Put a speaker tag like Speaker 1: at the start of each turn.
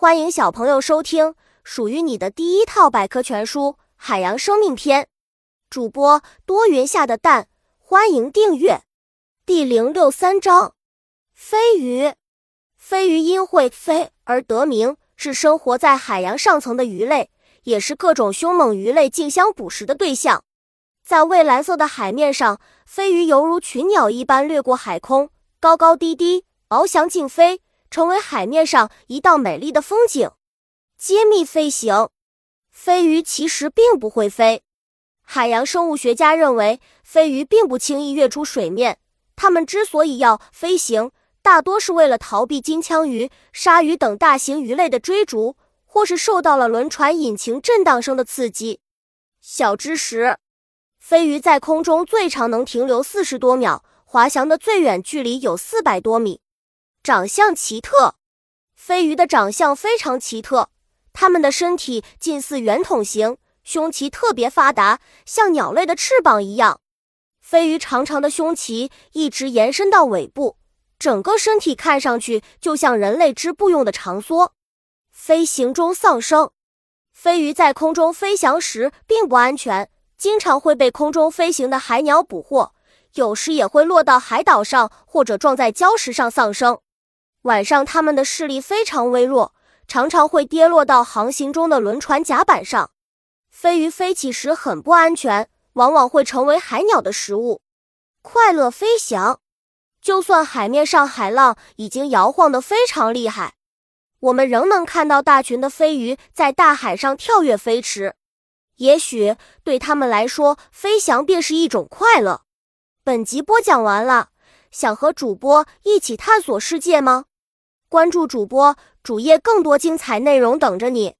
Speaker 1: 欢迎小朋友收听属于你的第一套百科全书《海洋生命篇》。主播多云下的蛋，欢迎订阅。第零六三章：飞鱼。飞鱼因会飞而得名，是生活在海洋上层的鱼类，也是各种凶猛鱼类竞相捕食的对象。在蔚蓝色的海面上，飞鱼犹如群鸟一般掠过海空，高高低低，翱翔竞飞。成为海面上一道美丽的风景。揭秘飞行，飞鱼其实并不会飞。海洋生物学家认为，飞鱼并不轻易跃出水面。它们之所以要飞行，大多是为了逃避金枪鱼、鲨鱼等大型鱼类的追逐，或是受到了轮船引擎震荡声的刺激。小知识：飞鱼在空中最长能停留四十多秒，滑翔的最远距离有四百多米。长相奇特，飞鱼的长相非常奇特。它们的身体近似圆筒形，胸鳍特别发达，像鸟类的翅膀一样。飞鱼长长的胸鳍一直延伸到尾部，整个身体看上去就像人类织布用的长梭。飞行中丧生，飞鱼在空中飞翔时并不安全，经常会被空中飞行的海鸟捕获，有时也会落到海岛上或者撞在礁石上丧生。晚上，它们的视力非常微弱，常常会跌落到航行中的轮船甲板上。飞鱼飞起时很不安全，往往会成为海鸟的食物。快乐飞翔，就算海面上海浪已经摇晃得非常厉害，我们仍能看到大群的飞鱼在大海上跳跃飞驰。也许对他们来说，飞翔便是一种快乐。本集播讲完了，想和主播一起探索世界吗？关注主播主页，更多精彩内容等着你。